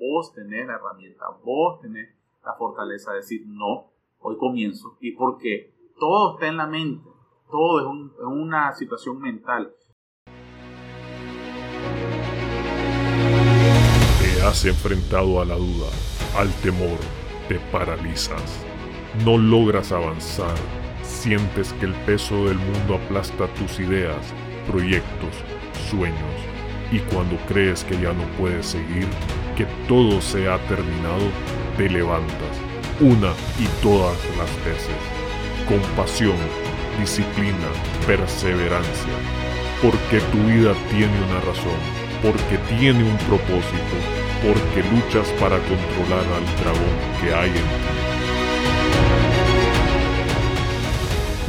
vos tenés la herramienta, vos tenés la fortaleza de decir no, hoy comienzo. ¿Y por qué? Todo está en la mente, todo es, es una situación mental. Te has enfrentado a la duda, al temor, te paralizas, no logras avanzar, sientes que el peso del mundo aplasta tus ideas, proyectos, sueños, y cuando crees que ya no puedes seguir, que todo se ha terminado, te levantas, una y todas las veces, con pasión, disciplina, perseverancia, porque tu vida tiene una razón, porque tiene un propósito, porque luchas para controlar al dragón que hay en ti.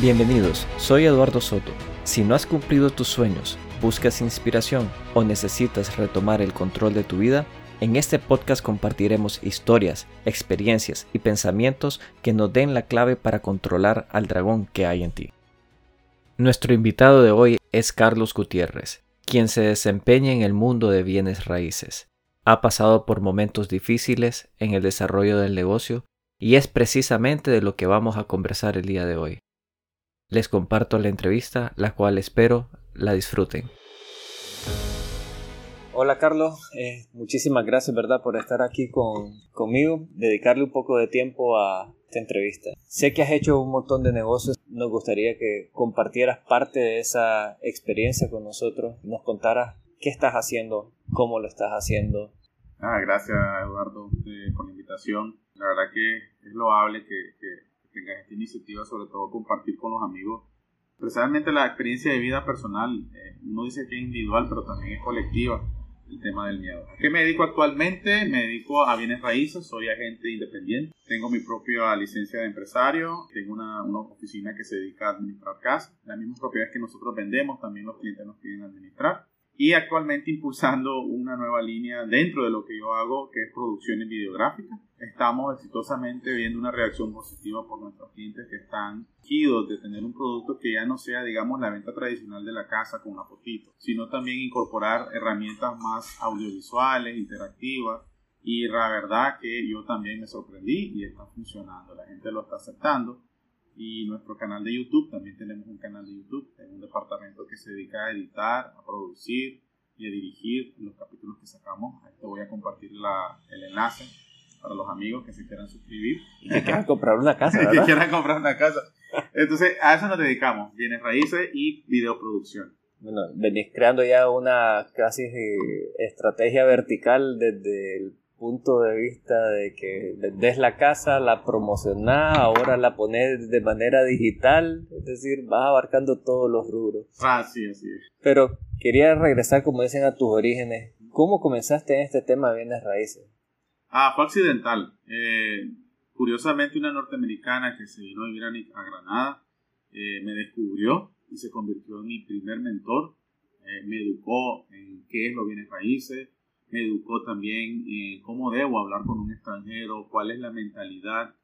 Bienvenidos, soy Eduardo Soto. Si no has cumplido tus sueños, buscas inspiración o necesitas retomar el control de tu vida, en este podcast compartiremos historias, experiencias y pensamientos que nos den la clave para controlar al dragón que hay en ti. Nuestro invitado de hoy es Carlos Gutiérrez, quien se desempeña en el mundo de bienes raíces. Ha pasado por momentos difíciles en el desarrollo del negocio y es precisamente de lo que vamos a conversar el día de hoy. Les comparto la entrevista, la cual espero la disfruten. Hola Carlos, eh, muchísimas gracias verdad por estar aquí con, conmigo, dedicarle un poco de tiempo a esta entrevista. Sé que has hecho un montón de negocios, nos gustaría que compartieras parte de esa experiencia con nosotros, nos contaras qué estás haciendo, cómo lo estás haciendo. Ah, gracias Eduardo eh, por la invitación. La verdad que es loable que, que tengas esta iniciativa, sobre todo compartir con los amigos precisamente la experiencia de vida personal. Eh, dice que es individual, pero también es colectiva el tema del miedo. ¿A qué me dedico actualmente? Me dedico a bienes raíces, soy agente independiente, tengo mi propia licencia de empresario, tengo una, una oficina que se dedica a administrar casas, las mismas propiedades que nosotros vendemos, también los clientes nos piden administrar y actualmente impulsando una nueva línea dentro de lo que yo hago, que es producciones videográficas. Estamos exitosamente viendo una reacción positiva por nuestros clientes que están quidos de tener un producto que ya no sea, digamos, la venta tradicional de la casa con una fotito, sino también incorporar herramientas más audiovisuales, interactivas. Y la verdad que yo también me sorprendí y está funcionando, la gente lo está aceptando y nuestro canal de YouTube. También tenemos un canal de YouTube, en un departamento que se dedica a editar, a producir y a dirigir los capítulos que sacamos. Ahí te voy a compartir la, el enlace para los amigos que se quieran suscribir. Y que quieran comprar una casa, ¿verdad? que quieran comprar una casa. Entonces, a eso nos dedicamos, bienes raíces y videoproducción. Bueno, venís creando ya una casi estrategia vertical desde el punto de vista de que vendés la casa, la promocionás, ahora la pones de manera digital, es decir, vas abarcando todos los rubros. Ah, sí, así es. Pero quería regresar, como dicen, a tus orígenes. ¿Cómo comenzaste en este tema de bienes raíces? Ah, fue accidental. Eh, curiosamente, una norteamericana que se vino a vivir a Granada eh, me descubrió y se convirtió en mi primer mentor. Eh, me educó en qué es lo bienes raíces, me educó también en cómo debo hablar con un extranjero, cuál es la mentalidad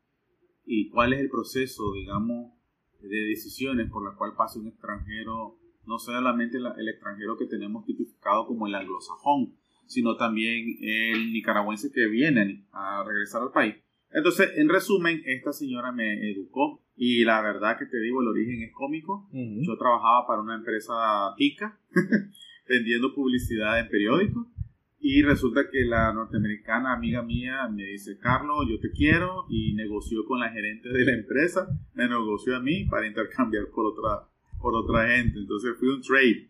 y cuál es el proceso, digamos, de decisiones por la cual pasa un extranjero, no solamente el extranjero que tenemos tipificado como el anglosajón, sino también el nicaragüense que viene a regresar al país. Entonces, en resumen, esta señora me educó y la verdad que te digo, el origen es cómico. Yo trabajaba para una empresa tica vendiendo publicidad en periódicos y resulta que la norteamericana amiga mía me dice, Carlos, yo te quiero, y negoció con la gerente de la empresa, me negoció a mí para intercambiar por otra, por otra gente. Entonces fue un trade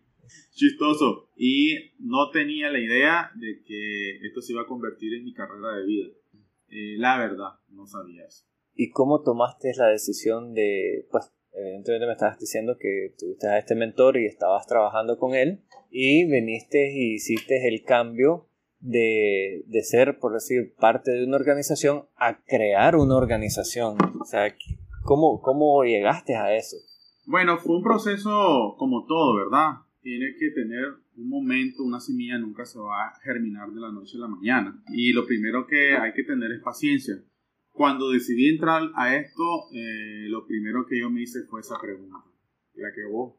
chistoso y no tenía la idea de que esto se iba a convertir en mi carrera de vida. Eh, la verdad, no sabía eso. ¿Y cómo tomaste la decisión de, pues, evidentemente me estabas diciendo que tuviste a este mentor y estabas trabajando con él y viniste y hiciste el cambio de, de, ser, por decir, parte de una organización a crear una organización. O sea, ¿cómo, ¿cómo llegaste a eso? Bueno, fue un proceso como todo, ¿verdad? Tiene que tener un momento, una semilla nunca se va a germinar de la noche a la mañana. Y lo primero que hay que tener es paciencia. Cuando decidí entrar a esto, eh, lo primero que yo me hice fue esa pregunta, la que vos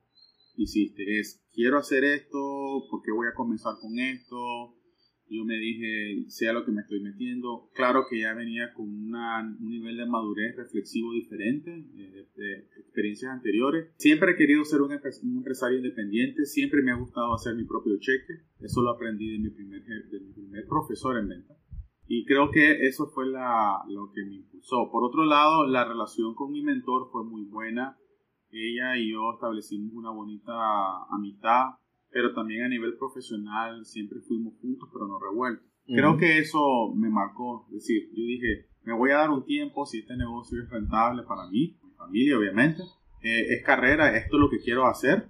hiciste, es, quiero hacer esto, ¿por qué voy a comenzar con esto? yo me dije, sea lo que me estoy metiendo. Claro que ya venía con un nivel de madurez reflexivo diferente eh, de, experiencias anteriores. Siempre he querido ser un, empresario independiente, siempre me ha gustado hacer mi propio cheque. Eso lo aprendí de mi primer, de mi primer profesor en venta. Y creo que eso fue la, lo que me impulsó. Por otro lado, la relación con mi mentor fue muy buena. Ella y yo establecimos una bonita amistad pero también a nivel profesional siempre fuimos juntos, pero no revueltos. Creo que eso me marcó, es decir, yo dije, me voy a dar un tiempo si este negocio es rentable para mí, mi familia obviamente, eh, es carrera, esto es lo que quiero hacer.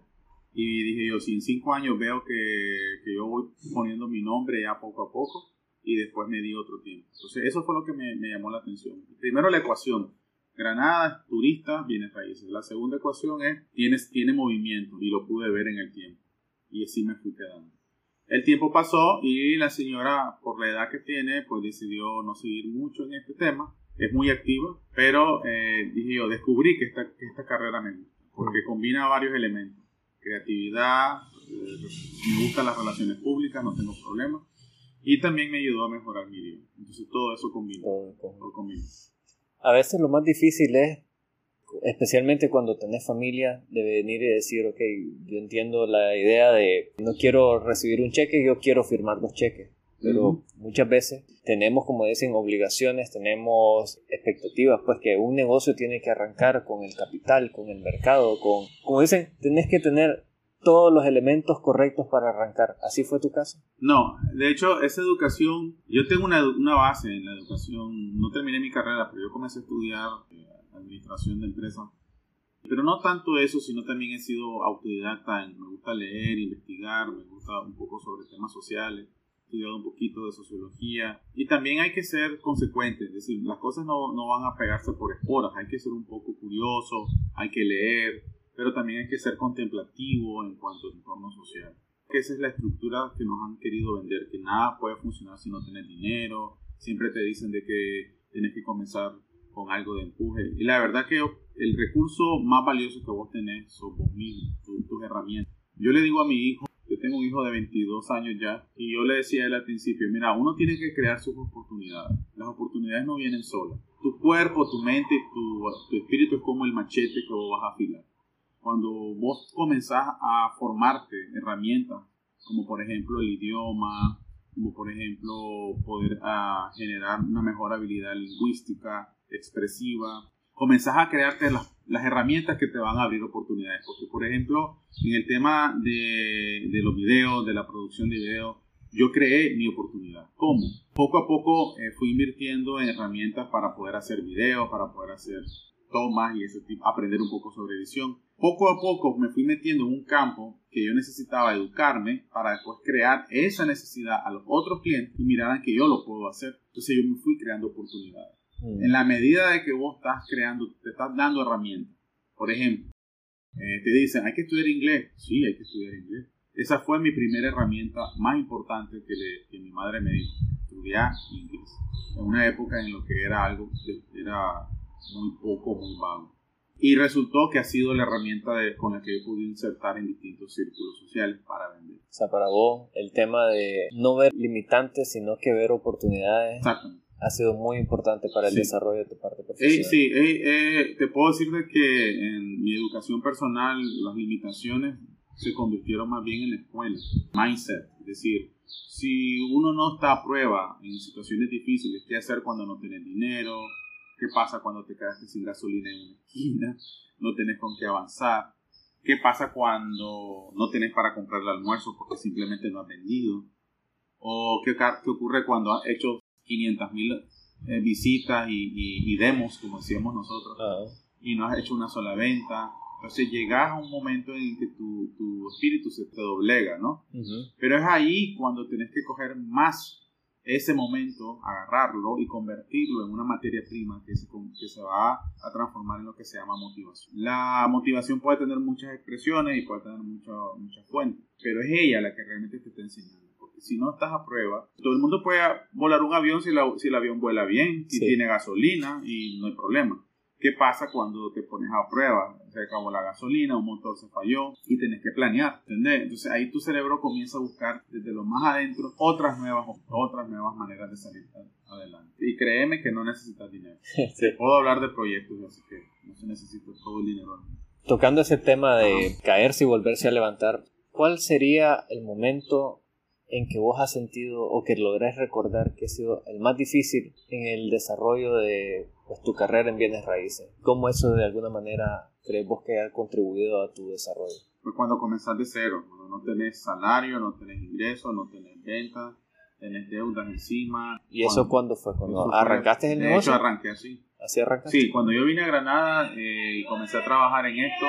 Y dije yo, si en cinco años veo que, que, yo voy poniendo mi nombre ya poco a poco, y después me di otro tiempo. Entonces eso fue lo que me, me llamó la atención. Primero la ecuación, Granada, turista, bienes raíces. La segunda ecuación es, tienes, tiene movimiento, y lo pude ver en el tiempo y así me fui quedando. El tiempo pasó y la señora, por la edad que tiene, pues decidió no seguir mucho en este tema. Es muy activa, pero eh, dije yo, descubrí que esta, que esta carrera me gusta, porque combina varios elementos. Creatividad, eh, me gustan las relaciones públicas, no tengo problema. Y también me ayudó a mejorar mi vida. Entonces todo eso combina. todo combina. A veces lo más difícil es especialmente cuando tenés familia, de venir y decir, ok, yo entiendo la idea de no quiero recibir un cheque, yo quiero firmar los cheques. Pero muchas veces tenemos, como dicen, obligaciones, tenemos expectativas, pues que un negocio tiene que arrancar con el capital, con el mercado, con, como dicen, tenés que tener todos los elementos correctos para arrancar. ¿Así fue tu caso? No, de hecho, esa educación, yo tengo una, una base en la educación, no terminé mi carrera, pero yo comencé a estudiar eh, administración de empresas. Pero no tanto eso, sino también he sido autodidacta. me gusta leer, investigar, me gusta un poco sobre temas sociales, estudiado un poquito de sociología. Y también hay que ser consecuente, es decir, las cosas no, no van a pegarse por esporas, hay que ser un poco curioso, hay que leer, pero también hay que ser contemplativo en cuanto al entorno social. Que esa es la estructura que nos han querido vender, que nada puede funcionar si no tienes dinero, siempre te dicen de que tienes que comenzar con algo de empuje. Y la verdad que el recurso más valioso que vos tenés son vos mismos, tus, herramientas. Yo le digo a mi hijo, yo tengo un hijo de 22 años ya, y yo le decía a él al principio, mira, uno tiene que crear sus oportunidades. Las oportunidades no vienen solas. Tu cuerpo, tu mente, tu, tu espíritu es como el machete que vos vas a afilar. Cuando vos comenzás a formarte herramientas, como por ejemplo el idioma, como por ejemplo poder ah, generar una mejor habilidad lingüística, expresiva, comenzás a crearte las, las, herramientas que te van a abrir oportunidades. Porque, por ejemplo, en el tema de, de los videos, de la producción de videos, yo creé mi oportunidad. ¿Cómo? Poco a poco eh, fui invirtiendo en herramientas para poder hacer videos, para poder hacer tomas y ese tipo, aprender un poco sobre edición. Poco a poco me fui metiendo en un campo que yo necesitaba educarme para después crear esa necesidad a los otros clientes y miraran que yo lo puedo hacer. Entonces yo me fui creando oportunidades. Mm. En la medida de que vos estás creando, te estás dando herramientas. Por ejemplo, eh, te dicen, hay que estudiar inglés. Sí, hay que estudiar inglés. Esa fue mi primera herramienta más importante que, le, que mi madre me dijo, estudiar inglés. En una época en lo que era algo, era muy poco, muy vago. Y resultó que ha sido la herramienta de, con la que he podido insertar en distintos círculos sociales para vender. O sea, para vos, el tema de no ver limitantes, sino que ver oportunidades. Exactamente ha sido muy importante para el desarrollo de tu parte profesional. sí, eh, te puedo decir de que en mi educación personal las limitaciones se convirtieron más bien en la escuela, mindset, es decir, si uno no está a prueba en situaciones difíciles, ¿qué hacer cuando no tienes dinero? ¿Qué pasa cuando te quedaste sin gasolina en una esquina? No tenés con qué avanzar. ¿Qué pasa cuando no tenés para comprar el almuerzo porque simplemente no has vendido? ¿O qué, qué ocurre cuando has hecho 500 mil eh, visitas y, y, demos, como decíamos nosotros, y no has hecho una sola venta. Entonces llegas a un momento en que tu, tu espíritu se te doblega, ¿no? Pero es ahí cuando tenés que coger más ese momento, agarrarlo y convertirlo en una materia prima que se, que se va a transformar en lo que se llama motivación. La motivación puede tener muchas expresiones y puede tener muchas fuentes, pero es ella la que realmente te está enseñando si no estás a prueba, todo el mundo puede volar un avión si, si el avión vuela bien, si tiene gasolina y no hay problema. ¿Qué pasa cuando te pones a prueba? Se acabó la gasolina, un motor se falló y tenés que planear, ¿entendés? Entonces ahí tu cerebro comienza a buscar desde lo más adentro otras nuevas, otras nuevas maneras de salir adelante. Y créeme que no necesitas dinero. Puedo hablar de proyectos, así que no se necesita todo el dinero. Tocando ese tema de caerse y volverse a levantar, ¿cuál sería el momento en que vos has sentido o que lográs recordar que ha sido el más difícil en el desarrollo de pues, tu carrera en bienes raíces? ¿Cómo eso de alguna manera crees vos que ha contribuido a tu desarrollo? Pues cuando comenzás de cero, cuando no tenés salario, no tenés ingresos, no tenés ventas, tenés deudas encima. ¿Y eso cuándo fue? ¿Cuando arrancaste el negocio? De hecho, arranqué así. ¿Así arrancaste? Sí, cuando yo vine a Granada eh, y comencé a trabajar en esto,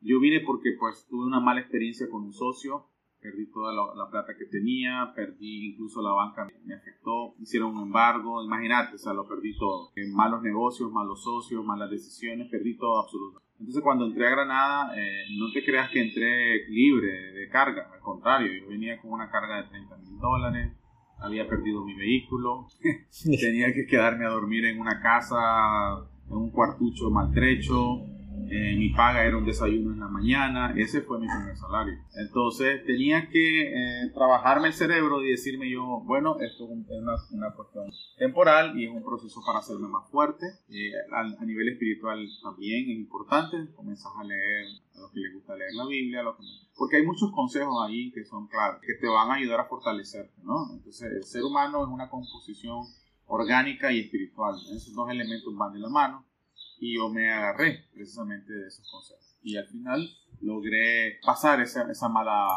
yo vine porque pues tuve una mala experiencia con un socio perdí toda la, plata que tenía, perdí incluso la banca me, afectó, hicieron un embargo, imagínate, o sea, lo perdí todo. En malos negocios, malos socios, malas decisiones, perdí todo absoluto. Entonces cuando entré a Granada, eh, no te creas que entré libre de carga, al contrario, yo venía con una carga de 30 mil dólares, había perdido mi vehículo, tenía que quedarme a dormir en una casa, en un cuartucho maltrecho, eh, mi paga era un desayuno en la mañana, ese fue mi primer salario. Entonces tenía que eh, trabajarme el cerebro y decirme yo, bueno, esto es una, una, cuestión temporal y es un proceso para hacerme más fuerte. Eh, a, nivel espiritual también es importante, comenzar a leer a los que les gusta leer la Biblia, porque hay muchos consejos ahí que son claros, que te van a ayudar a fortalecerte, ¿no? Entonces el ser humano es una composición orgánica y espiritual, esos dos elementos van de la mano y yo me agarré precisamente de esos consejos. Y al final logré pasar esa, esa mala,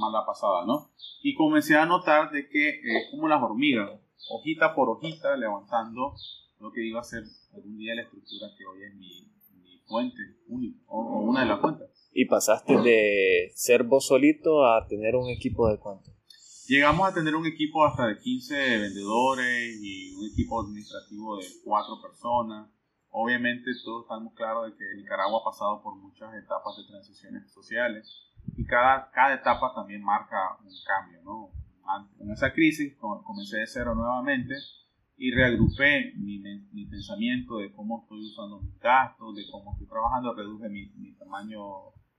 mala pasada, ¿no? Y comencé a notar de que es como las hormigas, hojita por hojita, levantando lo que iba a ser algún día la estructura que hoy es mi, mi fuente única, o, una de las fuentes. ¿Y pasaste de ser vos solito a tener un equipo de cuánto? Llegamos a tener un equipo hasta de 15 vendedores y un equipo administrativo de 4 personas Obviamente todos estamos claros de que Nicaragua ha pasado por muchas etapas de transiciones sociales y cada, cada etapa también marca un cambio, ¿no? En esa crisis comencé de cero nuevamente y reagrupé mi, mi, pensamiento de cómo estoy usando mis gastos, de cómo estoy trabajando, reduje mi, mi tamaño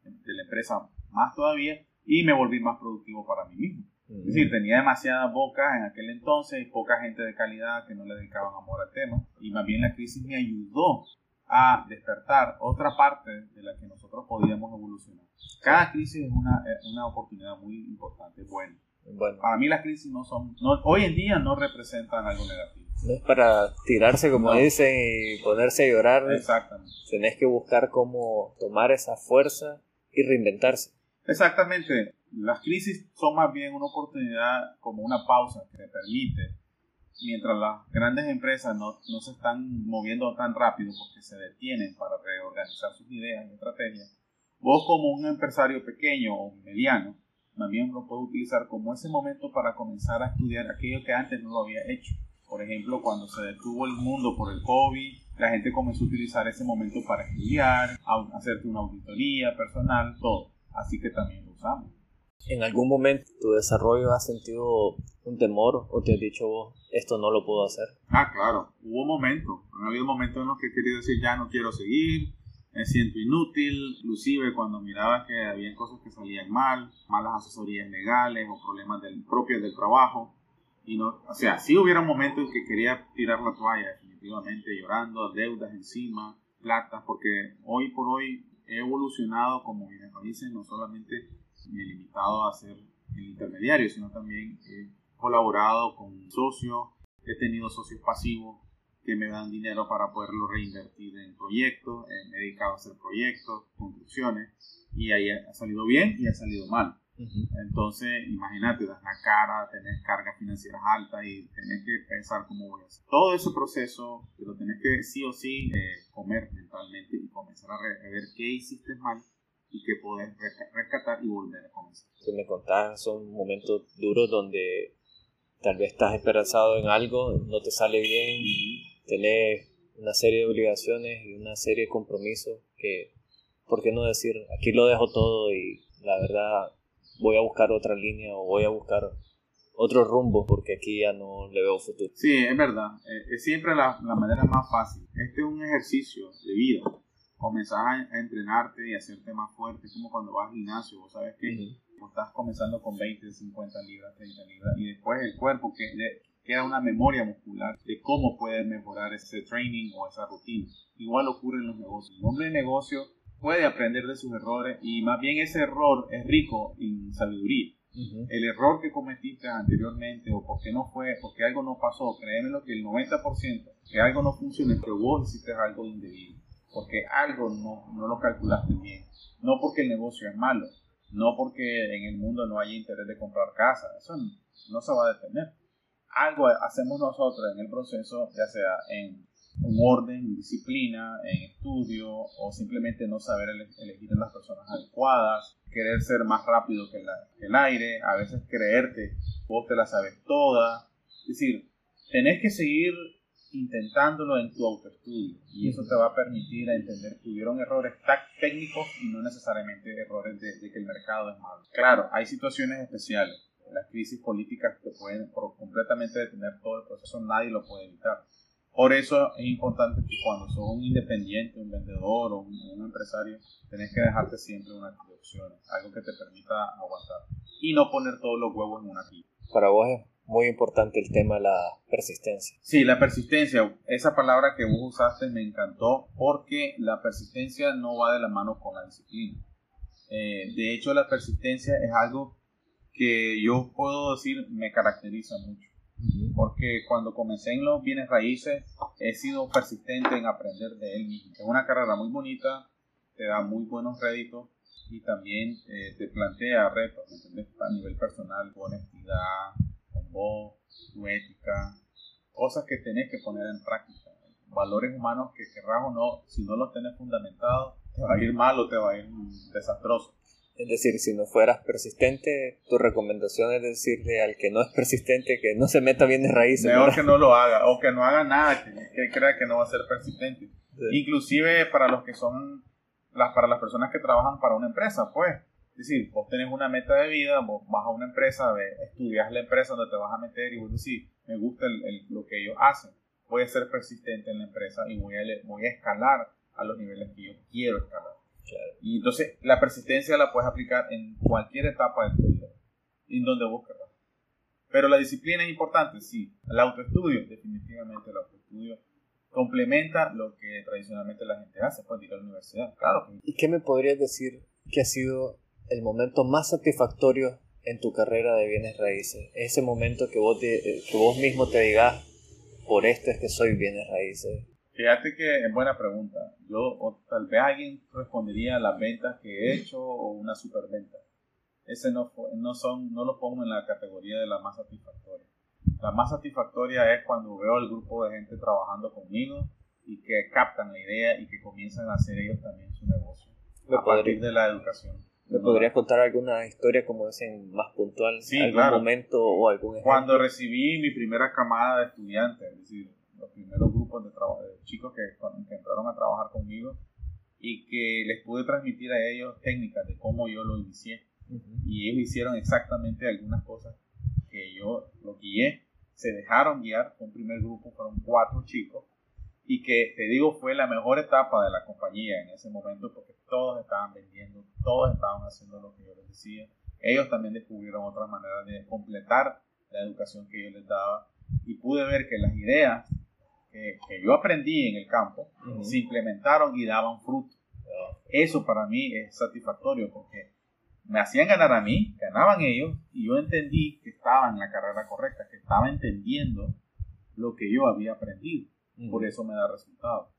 de la empresa más todavía y me volví más productivo para mí mismo. Es decir, tenía demasiadas bocas en aquel entonces y poca gente de calidad que no le dedicaban amor al tema. Y más bien la crisis me ayudó a despertar otra parte de la que nosotros podíamos evolucionar. Cada crisis es una, una oportunidad muy importante, bueno. bueno. Para mí las crisis no son, no, hoy en día no representan algo negativo. No es para tirarse, como dicen, y ponerse a llorar. Exactamente. Tenés que buscar cómo tomar esa fuerza y reinventarse. Exactamente. Las crisis son más bien una oportunidad como una pausa que te permite, mientras las grandes empresas no, no se están moviendo tan rápido porque se detienen para reorganizar sus ideas y estrategias, vos como un empresario pequeño o mediano, bien lo puedes utilizar como ese momento para comenzar a estudiar aquello que antes no lo había hecho. Por ejemplo, cuando se detuvo el mundo por el COVID, la gente comenzó a utilizar ese momento para estudiar, hacerte una auditoría personal, todo. Así que también lo usamos. ¿En algún momento tu desarrollo has sentido un temor o te has dicho vos, esto no lo puedo hacer? Ah, claro, hubo momentos. Han habido momentos en los que he querido decir, ya no quiero seguir, me siento inútil, inclusive cuando miraba que había cosas que salían mal, malas asesorías legales o problemas del, propios del trabajo. Y no, o sea, sí hubiera momentos en que quería tirar la toalla, definitivamente, llorando, deudas encima, plata, porque hoy por hoy he evolucionado como bien dicen, no solamente me he limitado a ser el intermediario, sino también he colaborado con socios, he tenido socios pasivos que me dan dinero para poderlo reinvertir en proyectos, me he dedicado a hacer proyectos, construcciones, y ahí ha salido bien y ha salido mal. Entonces, imagínate, das la cara, tenés cargas financieras altas y tenés que pensar cómo voy a hacer. Todo ese proceso, lo tenés que sí o sí eh, comer mentalmente y comenzar a, ver qué hiciste mal y qué podés rescatar y volver a comenzar. Que me contás, son momentos duros donde tal vez estás esperanzado en algo, no te sale bien, tenés una serie de obligaciones y una serie de compromisos que, ¿por qué no decir, aquí lo dejo todo y la verdad voy a buscar otra línea o voy a buscar otro rumbo porque aquí ya no le veo futuro. Sí, es verdad. Eh, es siempre la, la, manera más fácil. Este es un ejercicio de vida. Comenzás a, entrenarte y a hacerte más fuerte. Es como cuando vas al gimnasio. Vos sabes que estás comenzando con 20, 50 libras, 30 libras. Y después el cuerpo que queda una memoria muscular de cómo puedes mejorar ese training o esa rutina. Igual ocurre en los negocios. El hombre de negocio puede aprender de sus errores y más bien ese error es rico en sabiduría. El error que cometiste anteriormente o porque no fue, porque algo no pasó, créeme lo que el 90% que algo no funciona es que vos hiciste algo indebido, porque algo no, no lo calculaste bien, no porque el negocio es malo, no porque en el mundo no haya interés de comprar casa, eso no se va a detener. Algo hacemos nosotros en el proceso, ya sea en un orden, disciplina, en estudio o simplemente no saber elegir a las personas adecuadas, querer ser más rápido que, el aire, a veces creerte, vos te la sabes toda. Es decir, tenés que seguir intentándolo en tu autoestudio y eso te va a permitir a entender que hubieron errores técnicos y no necesariamente errores de, que el mercado es malo. Claro, hay situaciones especiales. Las crisis políticas que pueden completamente detener todo el proceso, nadie lo puede evitar por eso es importante que cuando sos un independiente, un vendedor o un, empresario, tenés que dejarte siempre una de opciones, algo que te permita aguantar y no poner todos los huevos en una pila. Para vos es muy importante el tema de la persistencia. Sí, la persistencia, esa palabra que vos usaste me encantó porque la persistencia no va de la mano con la disciplina. Eh, de hecho, la persistencia es algo que yo puedo decir me caracteriza mucho porque cuando comencé en los bienes raíces he sido persistente en aprender de él mismo. Es una carrera muy bonita, te da muy buenos réditos y también eh, te plantea retos a nivel personal, tu honestidad, con vos, tu ética, cosas que tenés que poner en práctica. Valores humanos que querrás o no, si no los tenés fundamentados, te va a ir mal o te va a ir desastroso. Es decir, si no fueras persistente, tu recomendación es decirle al que no es persistente que no se meta bien de raíces. Mejor que no lo haga, o que no haga nada, que, crea que no va a ser persistente. Inclusive para los que son, las, para las personas que trabajan para una empresa, pues. Es decir, vos tenés una meta de vida, vos vas a una empresa, estudias la empresa donde te vas a meter y vos decís, me gusta lo que ellos hacen. Voy a ser persistente en la empresa y voy a, voy a escalar a los niveles que yo quiero escalar. Y entonces la persistencia la puedes aplicar en cualquier etapa de tu vida, en donde busques. Pero la disciplina es importante, sí. El autoestudio, definitivamente el autoestudio complementa lo que tradicionalmente la gente hace, pues ir a la universidad, claro. ¿Y qué me podrías decir que ha sido el momento más satisfactorio en tu carrera de bienes raíces? Ese momento que vos, que vos mismo te digas, por esto es que soy bienes raíces. Fíjate que es buena pregunta. Yo, o tal vez alguien respondería a las ventas que he hecho o una superventa. Ese no, no, son, no lo pongo en la categoría de la más satisfactoria. La más satisfactoria es cuando veo al grupo de gente trabajando conmigo y que captan la idea y que comienzan a hacer ellos también su negocio a partir de la educación. ¿Me podrías contar alguna historia como ese más puntual? Sí, ¿Algún momento o algún ejemplo? Cuando recibí mi primera camada de estudiantes, es decir, los primeros grupos de, de chicos que, que, entraron a trabajar conmigo y que les pude transmitir a ellos técnicas de cómo yo lo inicié. Y ellos hicieron exactamente algunas cosas que yo los guié. Se dejaron guiar. un primer grupo, fueron cuatro chicos. Y que te digo, fue la mejor etapa de la compañía en ese momento porque todos estaban vendiendo, todos estaban haciendo lo que yo les decía. Ellos también descubrieron otras maneras de completar la educación que yo les daba y pude ver que las ideas que, yo aprendí en el campo se implementaron y daban fruto. Eso para mí es satisfactorio porque me hacían ganar a mí, ganaban ellos y yo entendí que estaba en la carrera correcta, que estaba entendiendo lo que yo había aprendido. Por eso me da resultado.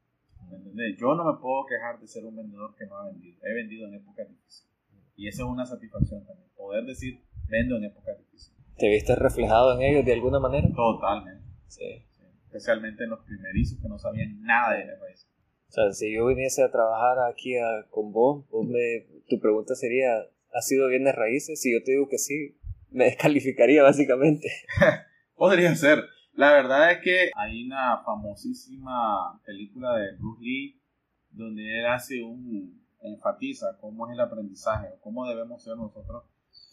Yo no me puedo quejar de ser un vendedor que no ha vendido. He vendido en épocas difíciles. Y esa es una satisfacción también. Poder decir, vendo en épocas difíciles. ¿Te viste reflejado en ellos de alguna manera? Totalmente. Sí especialmente en los primerizos que no sabían nada de raíces. O sea, si yo viniese a trabajar aquí con vos, me, tu pregunta sería, ¿ha sido bien de raíces? Si yo te digo que sí, me descalificaría básicamente. Podría ser. La verdad es que hay una famosísima película de Bruce Lee donde él hace un enfatiza cómo es el aprendizaje o cómo debemos ser nosotros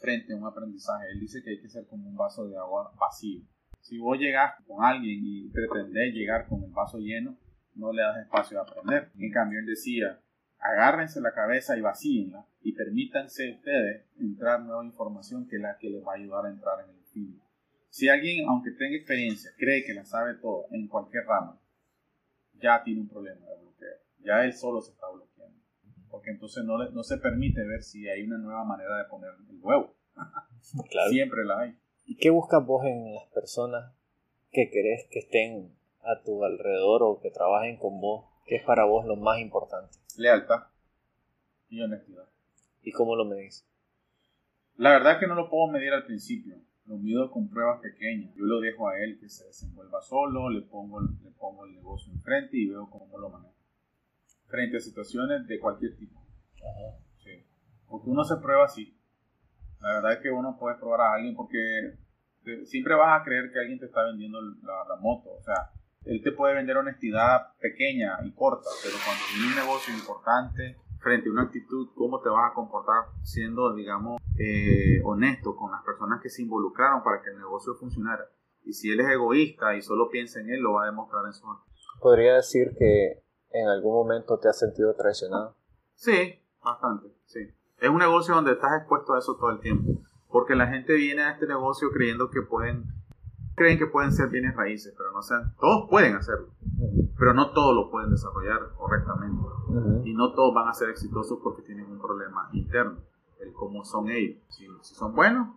frente a un aprendizaje. Él dice que hay que ser como un vaso de agua vacío. Si vos llegas con alguien y pretendés llegar con el vaso lleno, no le das espacio a aprender. En cambio, él decía, agárrense la cabeza y vacíenla y permítanse ustedes entrar nueva información que es la que les va a ayudar a entrar en el fin. Si alguien, aunque tenga experiencia, cree que la sabe todo en cualquier rama, ya tiene un problema de bloqueo. Ya él solo se está bloqueando. Porque entonces no, no se permite ver si hay una nueva manera de poner el huevo. Siempre la hay. ¿Y qué buscas vos en las personas que querés que estén a tu alrededor o que trabajen con vos? ¿Qué es para vos lo más importante? Lealtad y honestidad. ¿Y cómo lo medís? La verdad es que no lo puedo medir al principio. Lo mido con pruebas pequeñas. Yo lo dejo a él que se desenvuelva solo, le pongo, le pongo el negocio enfrente y veo cómo lo maneja. Frente a situaciones de cualquier tipo. Sí. Porque uno se prueba así. La verdad es que uno puede probar a alguien porque siempre vas a creer que alguien te está vendiendo la, moto. O sea, él te puede vender honestidad pequeña y corta, pero cuando viene un negocio importante, frente a una actitud, cómo te vas a comportar siendo, digamos, eh, honesto con las personas que se involucraron para que el negocio funcionara. Y si él es egoísta y solo piensa en él, lo va a demostrar en su ¿Podría decir que en algún momento te has sentido traicionado? Sí, bastante, sí. Es un negocio donde estás expuesto a eso todo el tiempo. Porque la gente viene a este negocio creyendo que pueden, creen que pueden ser bienes raíces, pero no sean, todos pueden hacerlo, pero no todos lo pueden desarrollar correctamente. Y no todos van a ser exitosos porque tienen un problema interno, el cómo son ellos. Si, son buenos,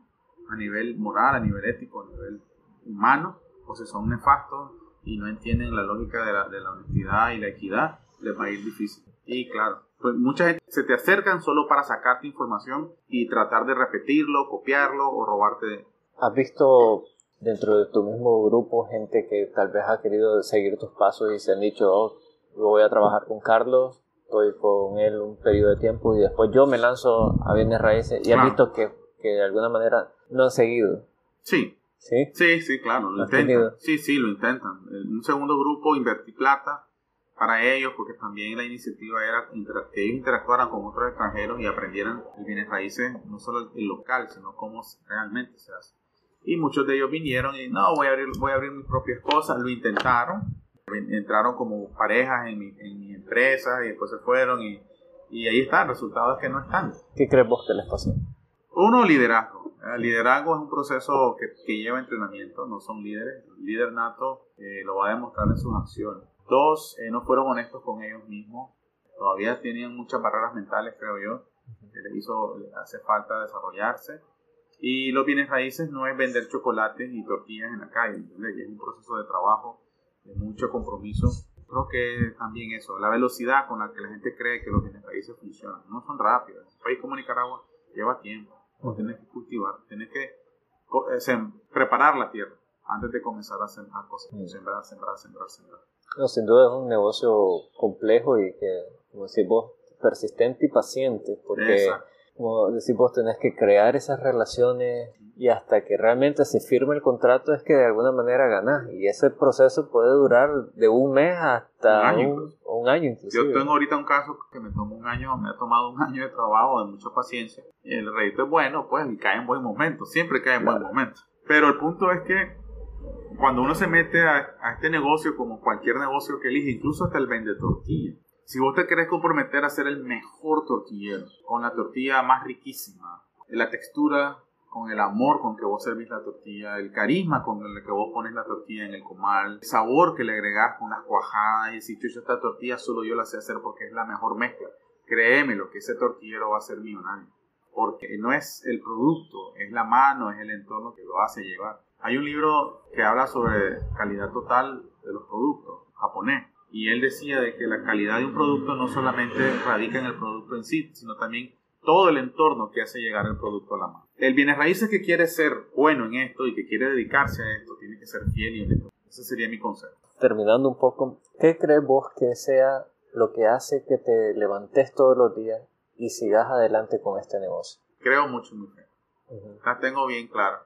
a nivel moral, a nivel ético, a nivel humano, o si son nefastos y no entienden la lógica de la, de la honestidad y la equidad, les va a ir difícil. Y claro, pues mucha gente se te acercan solo para sacarte información y tratar de repetirlo, copiarlo o robarte. ¿Has visto dentro de tu mismo grupo gente que tal vez ha querido seguir tus pasos y se han dicho, oh, voy a trabajar con Carlos, estoy con él un periodo de tiempo y después yo me lanzo a bienes raíces y has visto que, que, de alguna manera no han seguido? Sí. ¿Sí? Sí, sí, claro, lo intentan. Sí, sí, lo intentan. En un segundo grupo invertí plata para ellos, porque también la iniciativa era que ellos interactuaran con otros extranjeros y aprendieran el bienes raíces, no solo el local, sino cómo realmente se hace. Y muchos de ellos vinieron y no, voy a abrir, voy a abrir mis propias cosas, lo intentaron, entraron como parejas en mi, en mi empresa y después se fueron y, y ahí están, resultados que no están. ¿Qué crees vos que les pasó? Uno, liderazgo. El liderazgo es un proceso que, que lleva entrenamiento, no son líderes. El líder nato eh, lo va a demostrar en sus acciones. Dos, eh, no fueron honestos con ellos mismos. Todavía tenían muchas barreras mentales, creo yo, que les hizo, hace falta desarrollarse. Y los bienes raíces no es vender chocolates y tortillas en la calle, es un proceso de trabajo, de mucho compromiso. Creo que también eso, la velocidad con la que la gente cree que los bienes raíces funcionan, no son rápidos. Un país como Nicaragua lleva tiempo, tienes que cultivar, tienes que eh, preparar la tierra antes de comenzar a sembrar cosas, sembrar, sembrar, sembrar, sembrar. No, sin duda es un negocio complejo y que, como decís vos, persistente y paciente, porque, como decís vos, tenés que crear esas relaciones y hasta que realmente se firme el contrato es que de alguna manera ganás. Y ese proceso puede durar de un mes hasta un año. Yo tengo ahorita un caso que me tomó un año, me ha tomado un año de trabajo, de mucha paciencia. Y el rédito es bueno, pues, y cae en buen momento, siempre cae en buen momento. Pero el punto es que cuando uno se mete a, este negocio, como cualquier negocio que elige, incluso hasta el vende tortilla, si vos te querés comprometer a ser el mejor tortillero, con la tortilla más riquísima, la textura, con el amor con que vos servís la tortilla, el carisma con el que vos pones la tortilla en el comal, el sabor que le agregás con las cuajadas y decís, yo esta tortilla solo yo la sé hacer porque es la mejor mezcla. Créeme lo que ese tortillero va a ser millonario. Porque no es el producto, es la mano, es el entorno que lo hace llevar. Hay un libro que habla sobre calidad total de los productos, japonés, y él decía de que la calidad de un producto no solamente radica en el producto en sí, sino también todo el entorno que hace llegar el producto a la mano. El bienes raíces que quiere ser bueno en esto y que quiere dedicarse a esto tiene que ser fiel y honesto. Ese sería mi consejo. Terminando un poco, ¿qué crees vos que sea lo que hace que te levantes todos los días y sigas adelante con este negocio? Creo mucho en mi fe. La tengo bien clara.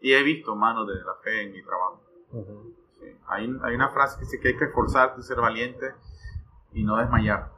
Y he visto manos de la fe en mi trabajo. hay, hay, una frase que dice que hay que esforzarte, ser valiente y no desmayar.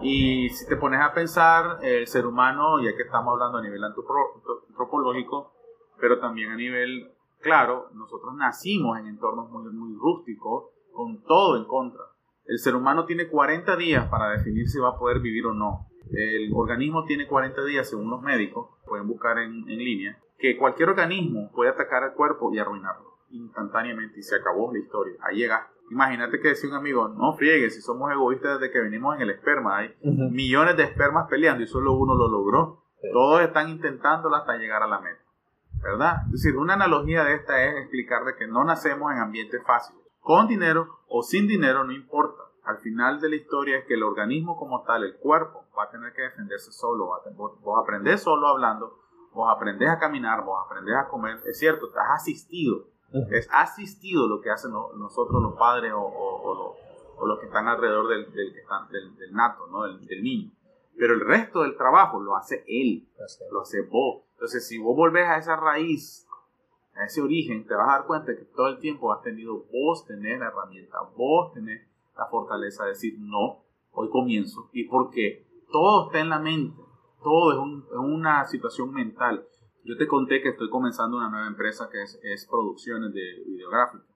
Y si te pones a pensar, el ser humano, ya que estamos hablando a nivel antropológico, pero también a nivel claro, nosotros nacimos en entornos muy, muy rústicos, con todo en contra. El ser humano tiene 40 días para definir si va a poder vivir o no. El organismo tiene 40 días, según los médicos, pueden buscar en, en línea, que cualquier organismo puede atacar al cuerpo y arruinarlo instantáneamente y se acabó la historia. Ahí llegaste. Imagínate que decía un amigo, no friegues, si somos egoístas desde que venimos en el esperma, hay millones de espermas peleando y solo uno lo logró. Todos están intentándolo hasta llegar a la meta. ¿Verdad? Es decir, una analogía de esta es explicar de que no nacemos en ambientes fáciles. Con dinero o sin dinero no importa. Al final de la historia es que el organismo como tal, el cuerpo, va a tener que defenderse solo. Vos, vos aprendés solo hablando, vos aprendés a caminar, vos aprendés a comer. Es cierto, estás asistido es asistido lo que hacen nosotros los padres o, los que están alrededor del, del, del, nato, ¿no? del, niño. Pero el resto del trabajo lo hace él, lo hace vos. Entonces, si vos volvés a esa raíz, a ese origen, te vas a dar cuenta que todo el tiempo has tenido vos tener la herramienta, vos tener la fortaleza de decir, no, hoy comienzo. ¿Y porque Todo está en la mente, todo es, es una situación mental. Yo te conté que estoy comenzando una nueva empresa que es, producciones de videográficas.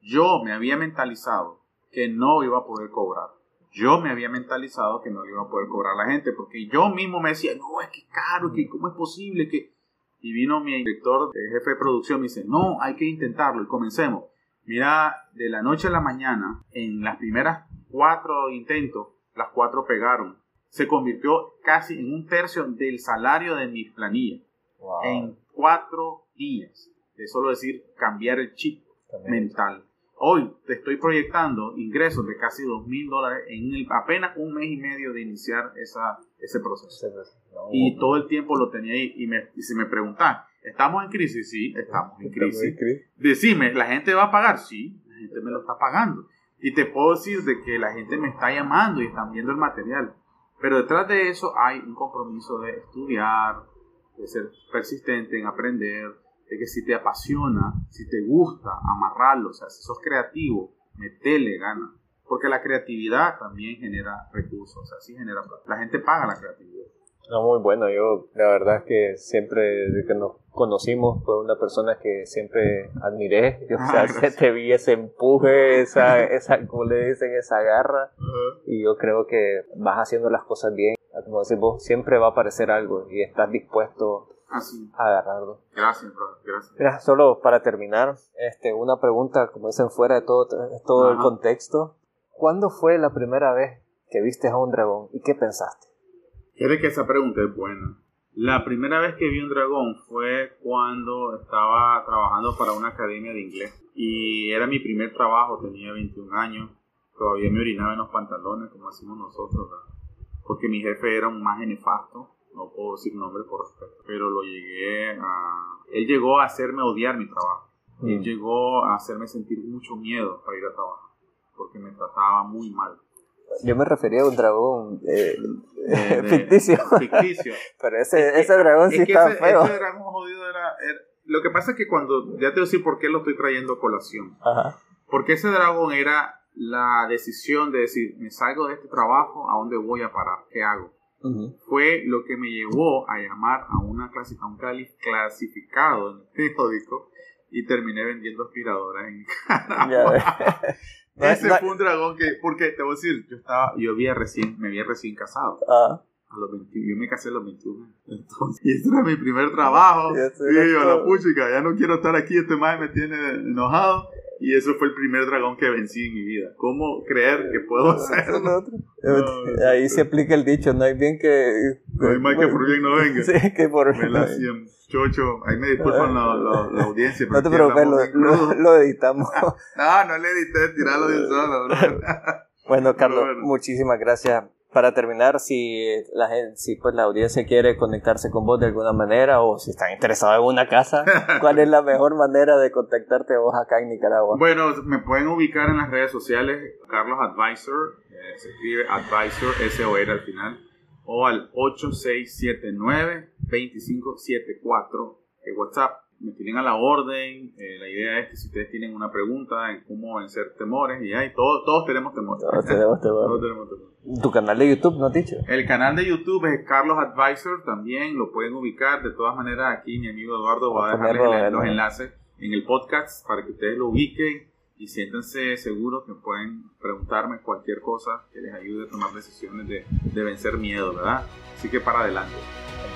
Yo me había mentalizado que no iba a poder cobrar. Yo me había mentalizado que no iba a poder cobrar la gente porque yo mismo me decía, no, es que caro, que cómo es posible que... Y vino mi director, el jefe de producción, me dice, no, hay que intentarlo y comencemos. Mira, de la noche a la mañana, en las primeras cuatro intentos, las cuatro pegaron. Se convirtió casi en un tercio del salario de mi planilla en cuatro días. De solo decir cambiar el chip mental. Hoy te estoy proyectando ingresos de casi dos mil dólares en apenas un mes y medio de iniciar esa, ese proceso. y todo el tiempo lo tenía ahí. Y, me, si me preguntan, ¿estamos en crisis? Sí, estamos en crisis. Decime, ¿la gente va a pagar? Sí, la gente me lo está pagando. Y te puedo decir de que la gente me está llamando y están viendo el material. Pero detrás de eso hay un compromiso de estudiar, de ser persistente en aprender, de que si te apasiona, si te gusta, amarrarlo, o sea, si sos creativo, metele gana. Porque la creatividad también genera recursos, o sea, sí genera La gente paga la creatividad. No, muy bueno. Yo, la verdad es que siempre, desde que nos conocimos, fue una persona que siempre admiré. o sea, se te vi ese empuje, esa, esa, como le dicen, esa garra. Y yo creo que vas haciendo las cosas bien como decimos, siempre va a aparecer algo y estás dispuesto a agarrarlo. Gracias, bro. Gracias. solo para terminar, este, una pregunta, como dicen, fuera de todo, todo el contexto. ¿Cuándo fue la primera vez que viste a un dragón y qué pensaste? Quiere que esa pregunta es buena. La primera vez que vi un dragón fue cuando estaba trabajando para una academia de inglés. Y era mi primer trabajo, tenía 21 años. Todavía me orinaba en los pantalones, como decimos nosotros porque mi jefe era un más nefasto, no puedo decir nombre por respeto, pero lo llegué a... Él llegó a hacerme odiar mi trabajo. Él mm. llegó a hacerme sentir mucho miedo para ir a trabajar, porque me trataba muy mal. Yo me refería a un dragón eh, ficticio. Ficticio. pero ese, ese dragón sí estaba feo. Ese dragón jodido era, Lo que pasa es que cuando... Ya te voy a decir por qué lo estoy trayendo a colación. Ajá. Porque ese dragón era la decisión de decir, me salgo de este trabajo, ¿a dónde voy a parar? ¿Qué hago? Fue lo que me llevó a llamar a, una clase, a un clasificado en el periódico y terminé vendiendo aspiradoras en Ese fue un dragón que, porque te voy a decir, yo estaba, yo había recién, me había recién casado. Ah. A los 21, yo me casé a los 21 Entonces, y este era mi primer trabajo. Y yo, la puchica, ya no quiero estar aquí, este madre me tiene enojado. Y eso fue el primer dragón que vencí en mi vida. ¿Cómo creer que puedo hacerlo? Ahí se aplica el dicho, no hay bien que... No hay mal que por bien no venga. Sí, que por... Me la chocho. Ahí me disculpan la, la, audiencia. No te preocupes, lo, lo, editamos. no, no le edité, tirarlo de un solo. bueno, Carlos, muchísimas gracias para terminar, si la gente, si pues la audiencia quiere conectarse con vos de alguna manera o si están interesados en una casa, ¿cuál es la mejor manera de contactarte vos acá en Nicaragua? Bueno, me pueden ubicar en las redes sociales, Carlos Advisor, eh, se escribe Advisor, S-O-R al final, o al 8679-2574 en WhatsApp. me tienen a la orden. Eh, la idea es que si ustedes tienen una pregunta en cómo vencer temores, y hay, todos, todos tenemos temores. Todos tenemos temores. todos tenemos temores. Tu canal de YouTube, ¿no, dicho? El canal de YouTube es Carlos Advisor, también lo pueden ubicar. De todas maneras, aquí mi amigo Eduardo va a dejarles los enlaces en el podcast para que ustedes lo ubiquen y siéntense seguros que pueden preguntarme cualquier cosa que les ayude a tomar decisiones de, de vencer miedo, ¿verdad? Así que para adelante.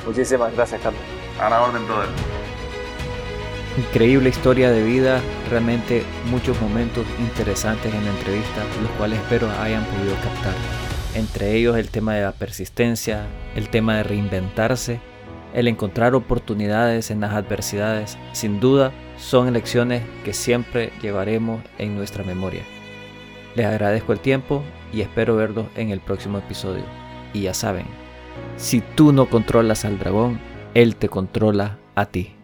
Muchísimas gracias, Carlos. A la orden, brother. Increíble historia de vida, realmente muchos momentos interesantes en la entrevista, los cuales espero hayan podido captar. Entre ellos el tema de la persistencia, el tema de reinventarse, el encontrar oportunidades en las adversidades, sin duda son lecciones que siempre llevaremos en nuestra memoria. Les agradezco el tiempo y espero verlos en el próximo episodio. Y ya saben, si tú no controlas al dragón, él te controla a ti.